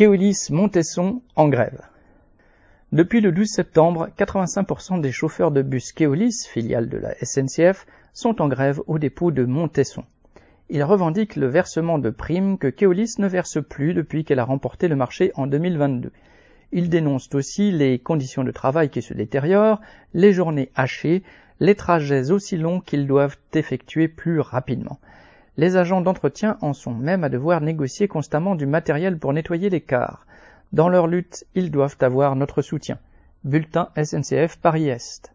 Keolis Montesson en grève. Depuis le 12 septembre, 85% des chauffeurs de bus Keolis, filiale de la SNCF, sont en grève au dépôt de Montesson. Ils revendiquent le versement de primes que Keolis ne verse plus depuis qu'elle a remporté le marché en 2022. Ils dénoncent aussi les conditions de travail qui se détériorent, les journées hachées, les trajets aussi longs qu'ils doivent effectuer plus rapidement. Les agents d'entretien en sont même à devoir négocier constamment du matériel pour nettoyer les cars. Dans leur lutte, ils doivent avoir notre soutien. Bulletin SNCF Paris-Est.